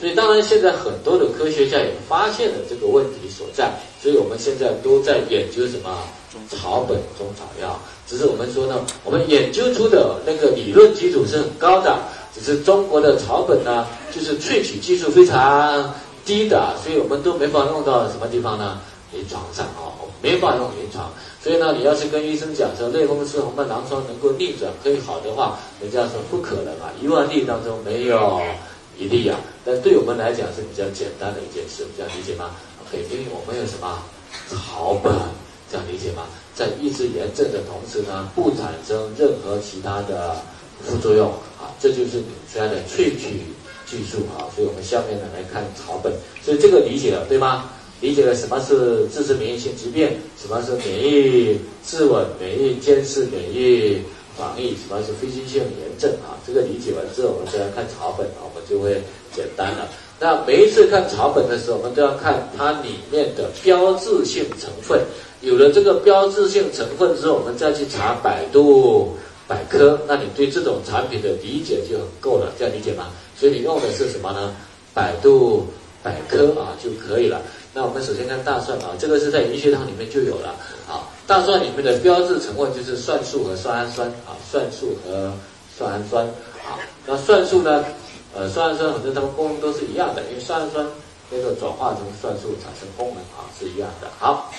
所以当然现在很多的科学家也发现了这个问题所在，所以我们现在都在研究什么草本中草药。只是我们说呢，我们研究出的那个理论基础是很高的，只是中国的草本呢，就是萃取技术非常低的，所以我们都没法用到什么地方呢？临床上啊，没法用临床。所以呢，你要是跟医生讲说类风湿红斑狼疮能够逆转可以好的话，人家说不可能啊，一万例当中没有一例啊。但对我们来讲是比较简单的一件事，这样理解吗？OK，因为我们有什么草本，这样理解吗？在抑制炎症的同时呢，不产生任何其他的副作用啊，这就是纽崔莱的萃取技术啊。所以我们下面呢来看草本，所以这个理解了对吗？理解了什么是自身免疫性疾病，什么是免疫自稳、免疫监视、免疫防疫，什么是非侵性炎症啊？这个理解完之后，我们再来看草本啊，我们就会简单了。那每一次看草本的时候，我们都要看它里面的标志性成分。有了这个标志性成分之后，我们再去查百度百科，那你对这种产品的理解就很够了，这样理解吗？所以你用的是什么呢？百度百科啊就可以了。那我们首先看大蒜啊，这个是在医学堂里面就有了啊。大蒜里面的标志成分就是蒜素和酸氨酸啊，蒜素和酸氨酸啊。那蒜素呢，呃，酸氨酸反正它们功能都是一样的，因为酸氨酸那个转化成蒜素产生功能啊是一样的。好。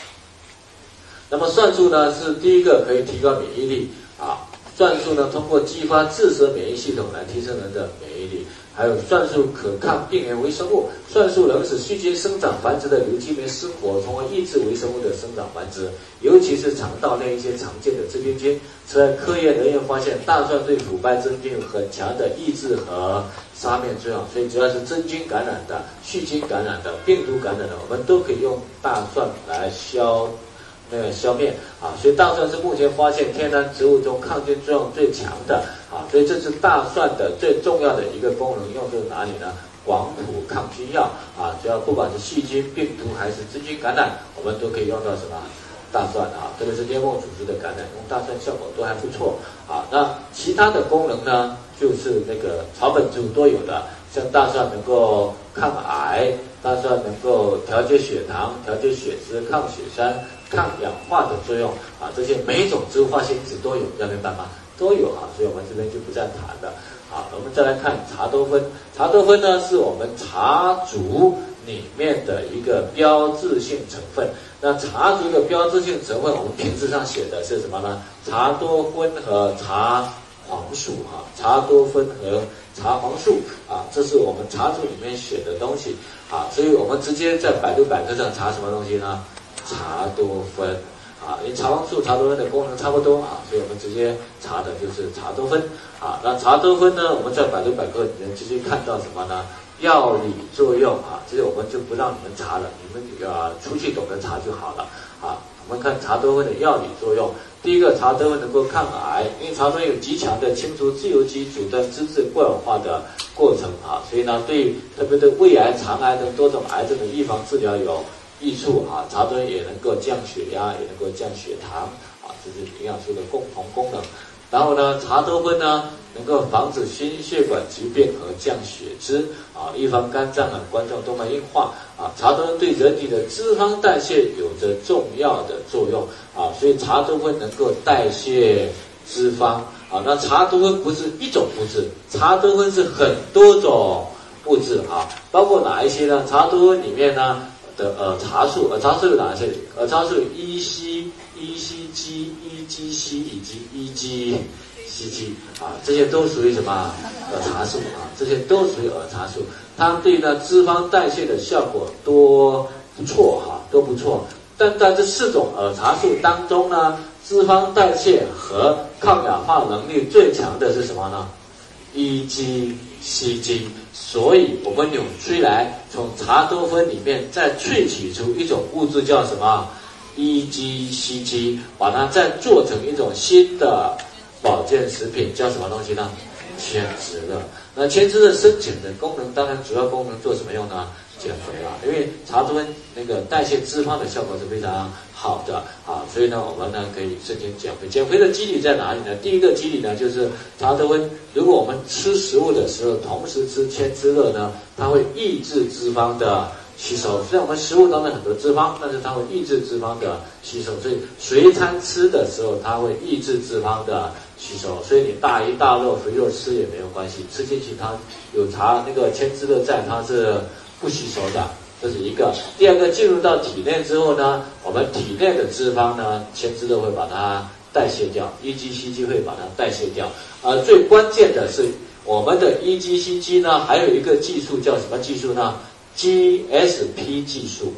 那么蒜素呢是第一个可以提高免疫力啊，蒜素呢通过激发自身免疫系统来提升人的免疫力，还有蒜素可抗病原微生物，蒜素能使细菌生长繁殖的瘤基酶失活，从而抑制微生物的生长繁殖，尤其是肠道内一些常见的致病菌。此外，科研人员发现大蒜对腐败真菌有很强的抑制和杀灭作用，所以只要是真菌感染的、细菌感染的、病毒感染的，我们都可以用大蒜来消。那个消灭啊，所以大蒜是目前发现天然植物中抗菌作用最强的啊，所以这是大蒜的最重要的一个功能，用在哪里呢？广谱抗菌药啊，只要不管是细菌、病毒还是真菌感染，我们都可以用到什么大蒜啊，特别是黏膜组织的感染，用大蒜效果都还不错啊。那其他的功能呢，就是那个草本植物都有的，像大蒜能够抗癌，大蒜能够调节血糖、调节血脂、抗血栓。抗氧化的作用啊，这些每一种植物化学因子都有，要明白吗？都有啊，所以我们这边就不再谈了。好，我们再来看茶多酚。茶多酚呢，是我们茶竹里面的一个标志性成分。那茶竹的标志性成分，我们瓶子上写的是什么呢？茶多酚和茶黄素啊，茶多酚和茶黄素啊，这是我们茶竹里面写的东西啊，所以我们直接在百度百科上查什么东西呢？茶多酚啊，因为茶黄素、茶多酚的功能差不多啊，所以我们直接查的就是茶多酚啊。那茶多酚呢，我们在百度百科里面直接看到什么呢？药理作用啊，这些我们就不让你们查了，你们啊出去懂得查就好了啊。我们看茶多酚的药理作用，第一个，茶多酚能够抗癌，因为茶多酚有极强的清除自由基、阻断脂质过氧化的过程啊，所以呢，对特别对胃癌、肠癌等多种癌症的预防治疗有。益处啊，茶多酚也能够降血压，也能够降血糖啊，这是营养素的共同功能。然后呢，茶多酚呢能够防止心血管疾病和降血脂啊，预防肝脏啊、冠状动脉硬化啊。茶多酚对人体的脂肪代谢有着重要的作用啊，所以茶多酚能够代谢脂肪啊。那茶多酚不是一种物质，茶多酚是很多种物质啊，包括哪一些呢？茶多酚里面呢？的呃茶素，呃茶素有哪些？呃茶素有 E C E C G E G C 以及 E G C G 啊，这些都属于什么？呃茶素啊，这些都属于耳茶素。它对呢脂肪代谢的效果都不错哈，都不错。但在这四种耳茶素当中呢，脂肪代谢和抗氧化能力最强的是什么呢？E G C G。所以，我们纽崔莱从茶多酚里面再萃取出一种物质，叫什么？EGCG，把它再做成一种新的保健食品，叫什么东西呢？千滋乐。那千滋的深浅的功能，当然主要功能做什么用呢？减肥啊，因为茶多酚那个代谢脂肪的效果是非常好的啊，所以呢，我们呢可以申请减肥。减肥的机理在哪里呢？第一个机理呢，就是茶多酚，如果我们吃食物的时候同时吃千滋乐呢，它会抑制脂肪的吸收。虽然我们食物当中很多脂肪，但是它会抑制脂肪的吸收，所以随餐吃的时候，它会抑制脂肪的吸收。所以你大鱼大肉、肥肉吃也没有关系，吃进去它有茶那个千滋乐在，它是。不吸收的，这是一个。第二个，进入到体内之后呢，我们体内的脂肪呢，前肢都会把它代谢掉，EGCG 会把它代谢掉。而最关键的是，我们的 EGCG 呢，还有一个技术叫什么技术呢？GSP 技术。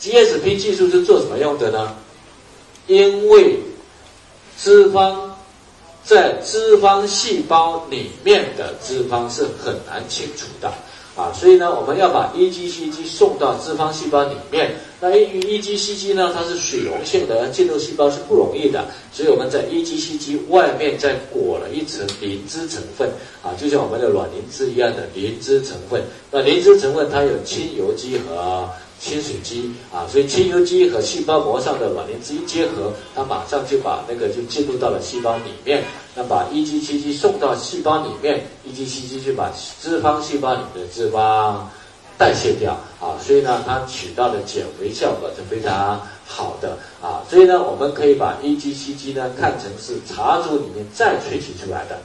GSP 技术是做什么用的呢？因为脂肪在脂肪细胞里面的脂肪是很难清除的。啊，所以呢，我们要把 EGCG 送到脂肪细胞里面。那由于 EGCG 呢，它是水溶性的，进入细胞是不容易的，所以我们在 EGCG 外面再裹了一层磷脂成分，啊，就像我们的卵磷脂一样的磷脂成分。那磷脂成分它有亲油基和。亲水基啊，所以亲油基和细胞膜上的卵磷脂一结合，它马上就把那个就进入到了细胞里面，那把 EGCG 送到细胞里面，EGCG 就把脂肪细胞里面的脂肪代谢掉啊，所以呢，它起到的减肥效果是非常好的啊，所以呢，我们可以把 EGCG 呢看成是茶组里面再萃取出来的。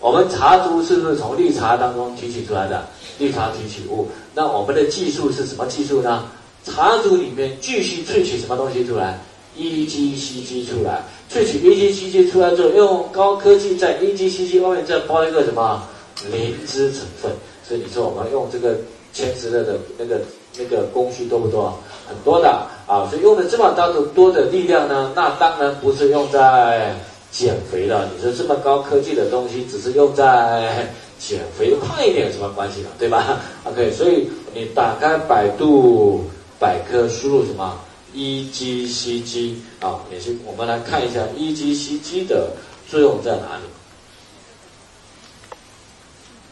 我们茶珠是不是从绿茶当中提取出来的？绿茶提取物。那我们的技术是什么技术呢？茶珠里面继续萃取什么东西出来？EGCG 出来。萃取 EGCG 出来之后，用高科技在 EGCG 外面再包一个什么磷脂成分。所以你说我们用这个千石乐的那个那个工序多不多？很多的啊。所以用的这么大的多的力量呢，那当然不是用在。减肥了，你说这么高科技的东西，只是用在减肥胖一点有什么关系呢？对吧？OK，所以你打开百度百科，输入什么 EGCG 啊？也是我们来看一下 EGCG 的作用在哪里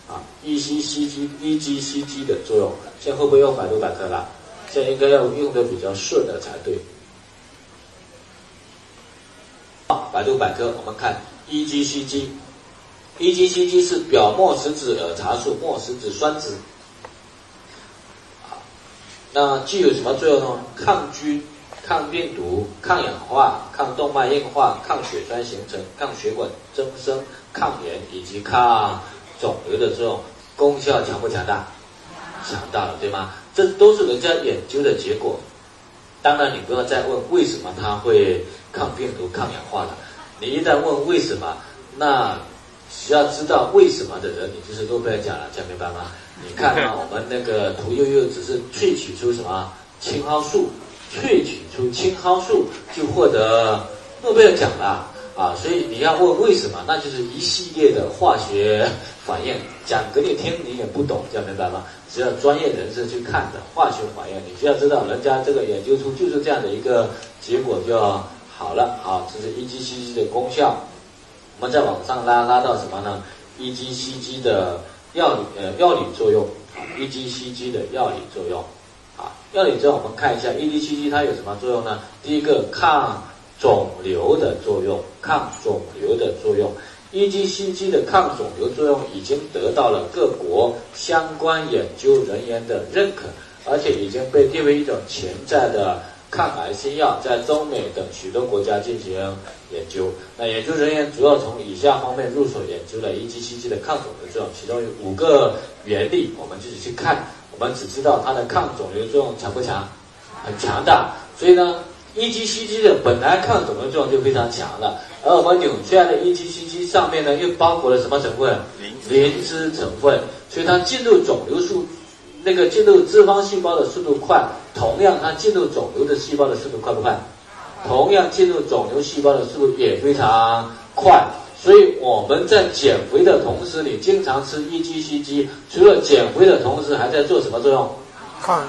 啊？EGCG EGCG 的作用，现在会不会用百度百科了？现在应该要用的比较顺的才对。啊百度百科，我们看 EGCG EGCG 是表末食子儿茶素末食子酸酯，那具有什么作用呢？抗菌、抗病毒、抗氧化、抗动脉硬化、抗血栓形成、抗血管增生、抗炎以及抗肿瘤的作用，功效强不强大？强大了，对吗？这都是人家研究的结果。当然，你不要再问为什么它会抗病毒、抗氧化了。你一旦问为什么，那需要知道为什么的人，你就是诺贝尔奖了，讲明白吗？你看啊，我们那个屠呦呦只是萃取出什么青蒿素，萃取出青蒿素就获得诺贝尔奖了啊！所以你要问为什么，那就是一系列的化学反应，讲给你听你也不懂，讲明白吗？只要专业人士去看的化学反应，你需要知道人家这个研究出就是这样的一个结果就好了。好，这是 EGCG 的功效。我们再往上拉，拉到什么呢？EGCG 的药理呃药理作用，EGCG 的药理作用。啊，药理作用我们看一下，EGCG 它有什么作用呢？第一个抗肿瘤的作用，抗肿瘤的作用。EGCG 的抗肿瘤作用已经得到了各国相关研究人员的认可，而且已经被列为一种潜在的抗癌新药，在中美等许多国家进行研究。那研究人员主要从以下方面入手研究了 EGCG 的抗肿瘤作用，其中有五个原理，我们自己去看。我们只知道它的抗肿瘤作用强不强？很强大。所以呢，EGCG 的本来抗肿瘤作用就非常强了。而我们纽崔莱的 EGCG 上面呢，又包裹了什么成分？磷脂成分，所以它进入肿瘤速，那个进入脂肪细胞的速度快。同样，它进入肿瘤的细胞的速度快不快？同样，进入肿瘤细胞的速度也非常快。所以我们在减肥的同时，你经常吃 EGCG，除了减肥的同时，还在做什么作用？抗，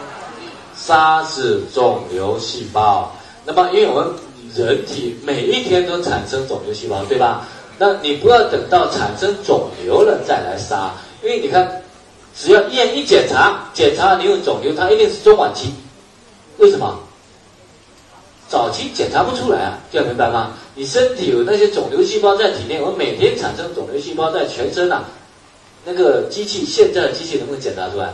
杀死肿瘤细胞。那么，因为我们人体每一天都产生肿瘤细胞，对吧？那你不要等到产生肿瘤了再来杀，因为你看，只要医院一检查，检查你有肿瘤，它一定是中晚期。为什么？早期检查不出来啊，这样明白吗？你身体有那些肿瘤细胞在体内，我每天产生肿瘤细胞在全身啊，那个机器现在的机器能不能检查出来？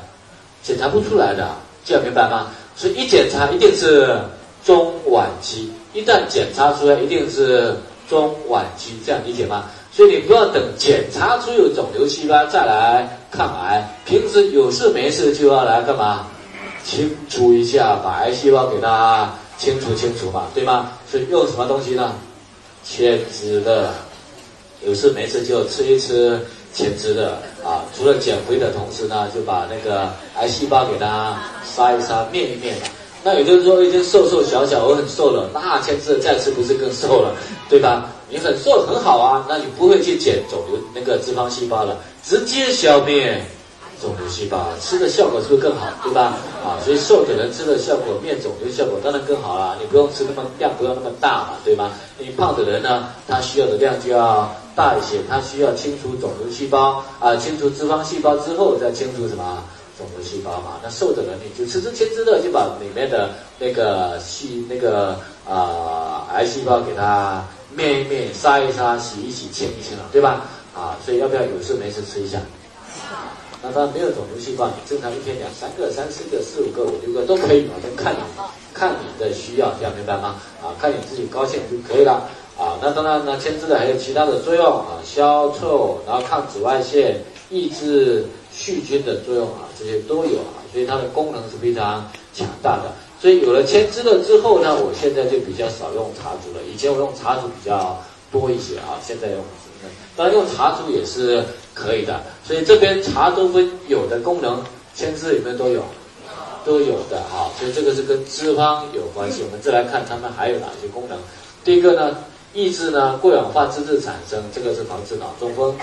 检查不出来的，这样明白吗？所以一检查一定是中晚期，一旦检查出来一定是。中晚期这样理解吗？所以你不要等检查出有肿瘤细胞再来抗癌，平时有事没事就要来干嘛？清除一下，把癌细胞给它清除清除嘛，对吗？所以用什么东西呢？千枝的，有事没事就吃一吃千枝的啊。除了减肥的同时呢，就把那个癌细胞给它杀一杀灭一灭。那也就是说，已经瘦瘦小小，我很瘦了，那千枝再吃不是更瘦了，对吧？你很瘦很好啊，那你不会去减肿瘤那个脂肪细胞了，直接消灭肿瘤细胞，吃的效果是不是更好，对吧？啊，所以瘦的人吃的效果灭肿瘤效果当然更好了，你不用吃那么量不要那么大嘛，对吗？你胖的人呢，他需要的量就要大一些，他需要清除肿瘤细胞啊，清除脂肪细胞之后再清除什么？肿瘤细胞嘛，那瘦的人你就吃吃千枝乐，就把里面的那个细那个啊癌细胞给它灭一灭、杀一杀、洗一洗、清一清了，对吧？啊，所以要不要有事没事吃一下？那当然没有肿瘤细胞，你正常一天两三个、三四个、四五个、五六个都可以，嘛，都看你看你的需要，这样明白吗？啊，看你自己高兴就可以了。啊，那当然呢，千枝的还有其他的作用啊，消臭，然后抗紫外线，抑制。细菌的作用啊，这些都有啊，所以它的功能是非常强大的。所以有了千枝了之后呢，我现在就比较少用茶竹了。以前我用茶竹比较多一些啊，现在用当然用茶竹也是可以的。所以这边茶多酚有的功能，千枝里面都有，都有的啊。所以这个是跟脂肪有关系。我们再来看它们还有哪些功能。第一个呢，抑制呢过氧化脂质产生，这个是防止脑中风，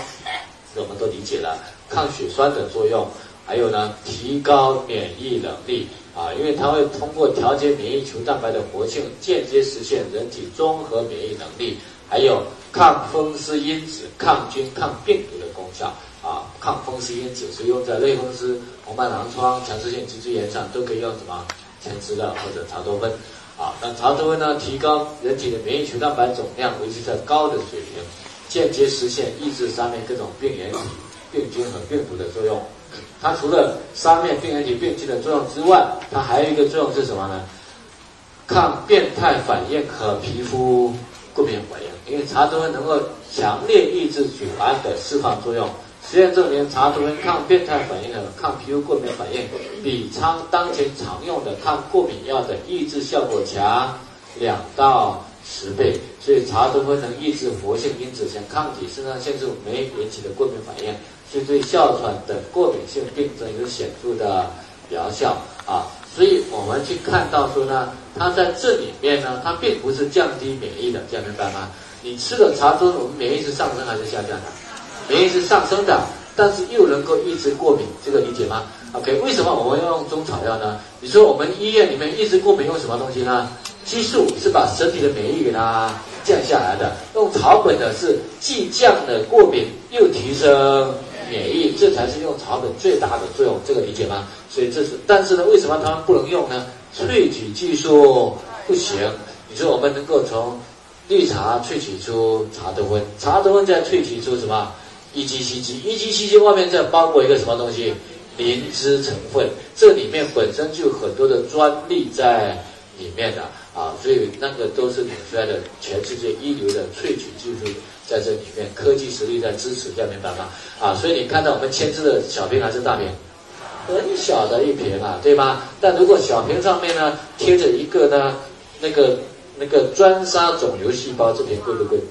我们都理解了。抗血栓的作用，还有呢，提高免疫能力啊，因为它会通过调节免疫球蛋白的活性，间接实现人体综合免疫能力，还有抗风湿因子、抗菌、抗病毒的功效啊。抗风湿因子是用在类风湿、红斑狼疮、强直性脊柱炎上，都可以用什么千枝乐或者茶多酚啊。那茶多酚呢，提高人体的免疫球蛋白总量，维持在高的水平，间接实现抑制上面各种病原体。病菌和病毒的作用，它除了杀灭病原体、病菌的作用之外，它还有一个作用是什么呢？抗变态反应和皮肤过敏反应。因为茶多酚能够强烈抑制组胺的释放作用。实验证明，茶多酚抗变态反应和抗皮肤过敏反应，比常当前常用的抗过敏药的抑制效果强两到十倍。所以，茶多酚能抑制活性因子，像抗体、肾上腺素酶引起的过敏反应。是对哮喘等过敏性病症有显著的疗效啊，所以我们去看到说呢，它在这里面呢，它并不是降低免疫的，这样明白吗？你吃了茶多，我们免疫是上升还是下降的？免疫是上升的，但是又能够抑制过敏，这个理解吗？OK，为什么我们要用中草药呢？你说我们医院里面抑制过敏用什么东西呢？激素是把身体的免疫给它降下来的，用草本的是既降了过敏又提升。免疫，这才是用草本最大的作用，这个理解吗？所以这是，但是呢，为什么他们不能用呢？萃取技术不行。你说我们能够从绿茶萃取出茶多酚，茶多酚再萃取出什么？EGCG，EGCG 外面再包裹一个什么东西？灵芝成分，这里面本身就有很多的专利在里面的啊，所以那个都是领出来的全世界一流的萃取技术。在这里面，科技实力在支持，这样明白吗？啊，所以你看到我们签字的小瓶还是大瓶？很小的一瓶啊，对吗？但如果小瓶上面呢贴着一个呢，那个那个专杀肿瘤细胞，这瓶贵不贵？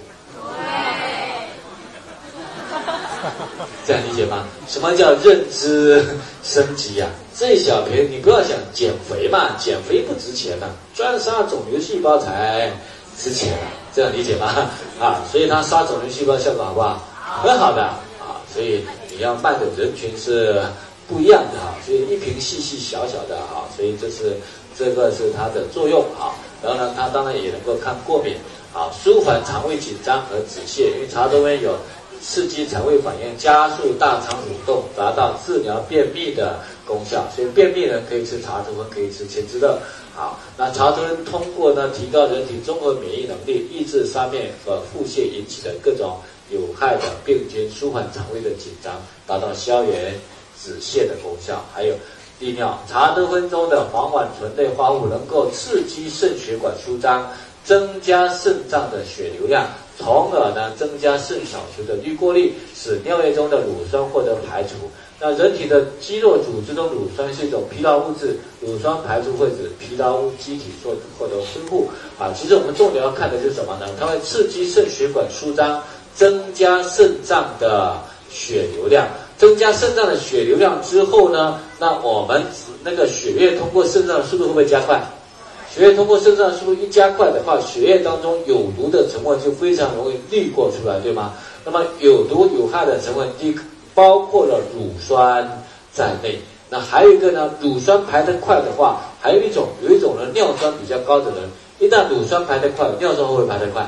这样理解吗？什么叫认知升级呀？这一小瓶你不要想减肥嘛，减肥不值钱呐，专杀肿瘤细胞才值钱。这样理解吗？啊，所以它杀肿瘤细胞效果好不好？很好的啊，所以你要卖的人群是不一样的啊，所以一瓶细细小小的啊，所以这是这个是它的作用啊。然后呢，它当然也能够抗过敏啊，舒缓肠胃紧张和止泻，因为茶多酚有刺激肠胃反应、加速大肠蠕动，达到治疗便秘的功效。所以便秘呢可以吃茶多酚，可以吃千枝乐。好，那茶多酚通过呢提高人体综合免疫能力，抑制上面和腹泻引起的各种有害的病菌，舒缓肠胃的紧张，达到消炎止泻的功效。还有利尿，茶多酚中的黄烷醇类化物能够刺激肾血管舒张。增加肾脏的血流量，从而呢增加肾小球的滤过率，使尿液中的乳酸获得排除。那人体的肌肉组织中乳酸是一种疲劳物质，乳酸排出会使疲劳机体做获得恢复。啊，其实我们重点要看的是什么呢？它会刺激肾血管舒张，增加肾脏的血流量。增加肾脏的血流量之后呢，那我们那个血液通过肾脏的速度会不会加快？血液通过肾脏的速度一加快的话，血液当中有毒的成分就非常容易滤过出来，对吗？那么有毒有害的成分，一包括了乳酸在内。那还有一个呢，乳酸排得快的话，还有一种有一种呢尿酸比较高的人，一旦乳酸排得快，尿酸会不会排得快？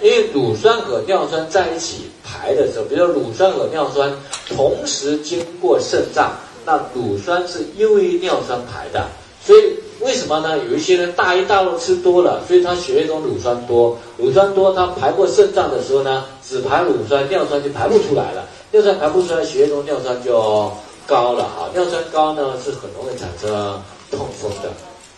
因为乳酸和尿酸在一起排的时候，比如说乳酸和尿酸同时经过肾脏，那乳酸是优于尿酸排的，所以。为什么呢？有一些人大鱼大肉吃多了，所以他血液中乳酸多，乳酸多，他排过肾脏的时候呢，只排乳酸，尿酸就排不出来了，尿酸排不出来，血液中尿酸就高了哈，尿酸高呢是很容易产生痛风的，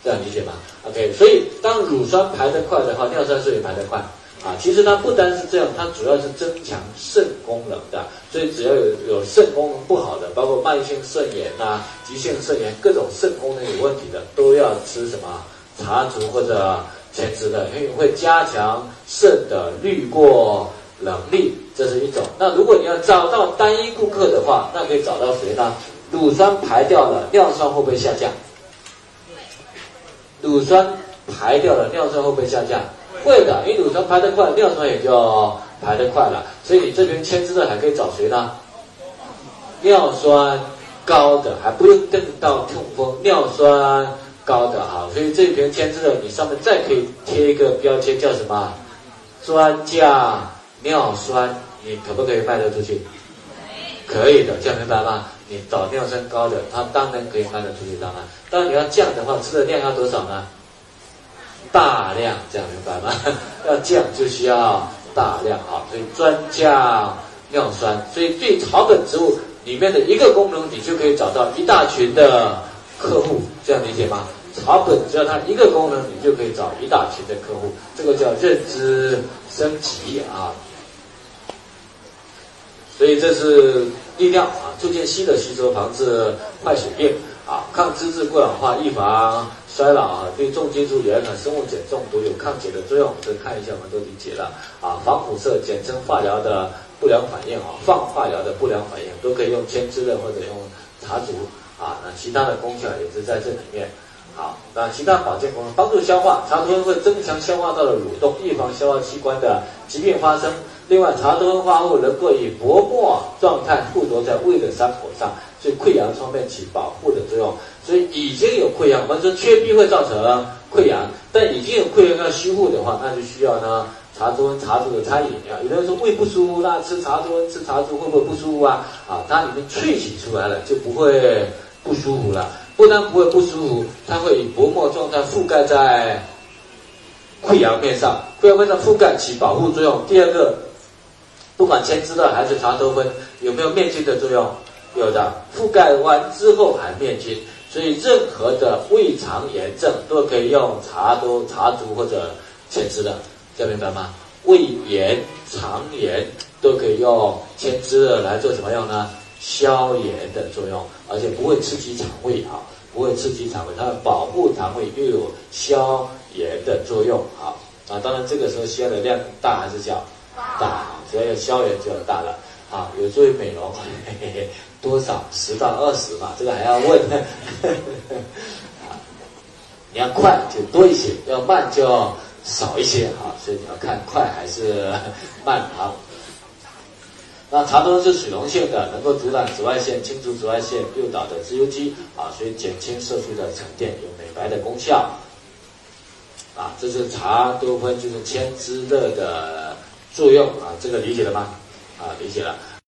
这样理解吗？OK，所以当乳酸排得快的话，尿酸是也排得快。啊，其实它不单是这样，它主要是增强肾功能的。所以只要有有肾功能不好的，包括慢性肾炎呐、急性肾炎，各种肾功能有问题的，都要吃什么茶竹或者前枝的，因为会加强肾的滤过能力，这是一种。那如果你要找到单一顾客的话，那可以找到谁呢？乳酸排掉了，尿酸会不会下降？乳酸排掉了，尿酸会不会下降？会的，因为乳酸排得快，尿酸也就排得快了。所以你这边牵制的还可以找谁呢？尿酸高的，还不用等到痛风，尿酸高的哈。所以这边签字的，你上面再可以贴一个标签，叫什么？专家尿酸，你可不可以卖得出去？可以的，这样明白吗？你找尿酸高的，它当然可以卖得出去，当然。当然你要降的话，吃的量要多少呢？大量这样明白吗？要降就需要大量啊，所以专降尿酸。所以对草本植物里面的一个功能，你就可以找到一大群的客户，这样理解吗？草本只要它一个功能，你就可以找一大群的客户，这个叫认知升级啊。所以这是利尿啊，促进硒的吸收，防治坏血病啊，抗脂质过氧化，预防。衰老啊，对重金属盐和生物碱中毒有抗解的作用，这看一下我们都理解了啊。防辐射，简称化疗的不良反应啊，放化疗的不良反应都可以用千枝的或者用茶竹啊。那其他的功效也是在这里面。好，那其他保健功能，帮助消化，茶多酚会增强消化道的蠕动，预防消化器官的疾病发生。另外，茶多酚化物能够以薄膜状态附着在胃的伤口上。对溃疡方面起保护的作用，所以已经有溃疡，我们说缺 B 会造成溃疡，但已经有溃疡要修复的话，那就需要呢茶多酚、茶竹的餐饮啊。有的人说胃不舒服，那吃茶多酚、吃茶竹会不会不舒服啊？啊，它里面萃取出来了就不会不舒服了。不但不会不舒服，它会以薄膜状态覆盖在溃疡面上，溃疡面上覆盖起保护作用。第二个，不管千枝的还是茶多酚，有没有灭菌的作用？有的覆盖完之后还灭菌，所以任何的胃肠炎症都可以用茶多茶竹或者千枝的，这明白吗？胃炎、肠炎都可以用千枝的来做什么用呢？消炎的作用，而且不会刺激肠胃啊，不会刺激肠胃，它保护肠胃又有消炎的作用啊啊！当然这个时候需要的量大还是小？大，只要有消炎就大了啊，有助于美容。嘿 嘿多少十到二十嘛？这个还要问。你要快就多一些，要慢就少一些啊。所以你要看快还是 慢啊。那茶多酚是水溶性的，能够阻挡紫外线，清除紫外线诱导的自由基啊，所以减轻色素的沉淀，有美白的功效。啊，这是茶多酚就是千滋乐的作用啊，这个理解了吗？啊，理解了。